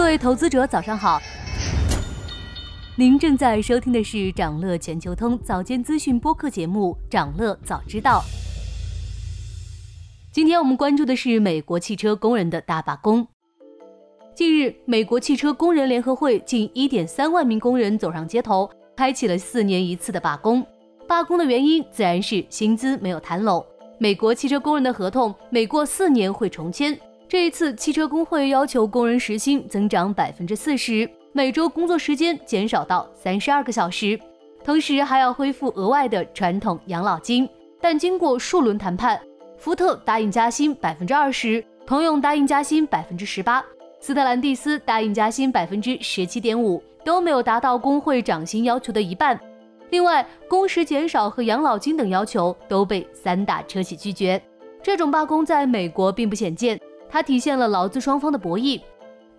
各位投资者，早上好。您正在收听的是长乐全球通早间资讯播客节目《长乐早知道》。今天我们关注的是美国汽车工人的大罢工。近日，美国汽车工人联合会近1.3万名工人走上街头，开启了四年一次的罢工。罢工的原因自然是薪资没有谈拢。美国汽车工人的合同每过四年会重签，这一次汽车工会要求工人时薪增长百分之四十。每周工作时间减少到三十二个小时，同时还要恢复额外的传统养老金。但经过数轮谈判，福特答应加薪百分之二十，通用答应加薪百分之十八，斯特兰蒂斯答应加薪百分之十七点五，都没有达到工会涨薪要求的一半。另外，工时减少和养老金等要求都被三大车企拒绝。这种罢工在美国并不鲜见，它体现了劳资双方的博弈。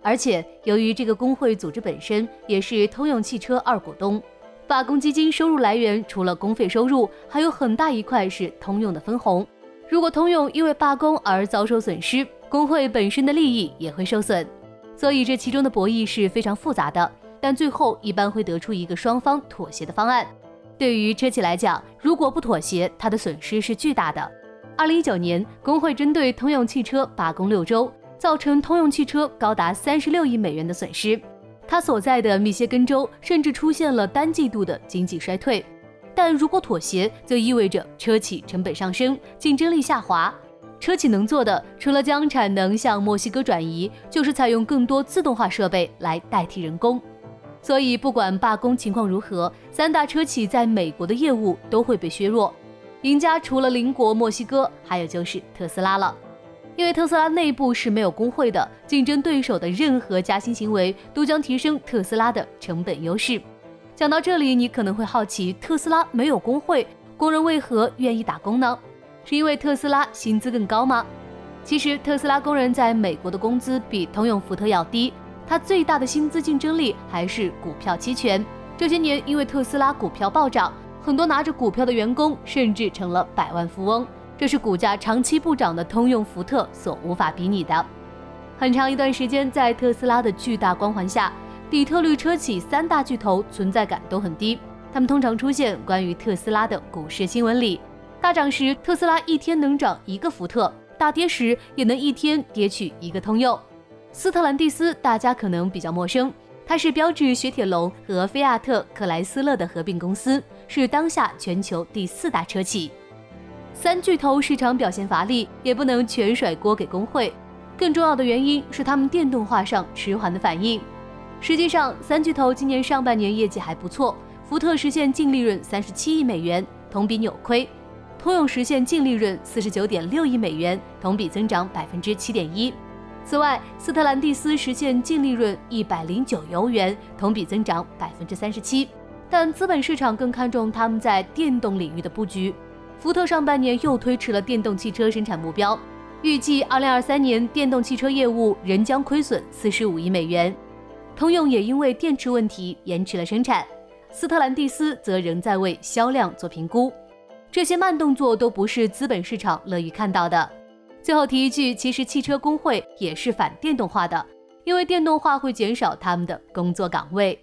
而且，由于这个工会组织本身也是通用汽车二股东，罢工基金收入来源除了公费收入，还有很大一块是通用的分红。如果通用因为罢工而遭受损失，工会本身的利益也会受损。所以这其中的博弈是非常复杂的，但最后一般会得出一个双方妥协的方案。对于车企来讲，如果不妥协，它的损失是巨大的。二零一九年，工会针对通用汽车罢工六周。造成通用汽车高达三十六亿美元的损失，他所在的密歇根州甚至出现了单季度的经济衰退。但如果妥协，则意味着车企成本上升，竞争力下滑。车企能做的，除了将产能向墨西哥转移，就是采用更多自动化设备来代替人工。所以，不管罢工情况如何，三大车企在美国的业务都会被削弱。赢家除了邻国墨西哥，还有就是特斯拉了。因为特斯拉内部是没有工会的，竞争对手的任何加薪行为都将提升特斯拉的成本优势。讲到这里，你可能会好奇，特斯拉没有工会，工人为何愿意打工呢？是因为特斯拉薪资更高吗？其实，特斯拉工人在美国的工资比通用福特要低，它最大的薪资竞争力还是股票期权。这些年，因为特斯拉股票暴涨，很多拿着股票的员工甚至成了百万富翁。这是股价长期不涨的通用福特所无法比拟的。很长一段时间，在特斯拉的巨大光环下，底特律车企三大巨头存在感都很低。他们通常出现关于特斯拉的股市新闻里，大涨时特斯拉一天能涨一个福特，大跌时也能一天跌去一个通用。斯特兰蒂斯大家可能比较陌生，它是标致雪铁龙和菲亚特克莱斯勒的合并公司，是当下全球第四大车企。三巨头市场表现乏力，也不能全甩锅给工会。更重要的原因是他们电动化上迟缓的反应。实际上，三巨头今年上半年业绩还不错，福特实现净利润三十七亿美元，同比扭亏；通用实现净利润四十九点六亿美元，同比增长百分之七点一。此外，斯特兰蒂斯实现净利润一百零九欧元，同比增长百分之三十七。但资本市场更看重他们在电动领域的布局。福特上半年又推迟了电动汽车生产目标，预计二零二三年电动汽车业务仍将亏损四十五亿美元。通用也因为电池问题延迟了生产，斯特兰蒂斯则仍在为销量做评估。这些慢动作都不是资本市场乐于看到的。最后提一句，其实汽车工会也是反电动化的，因为电动化会减少他们的工作岗位。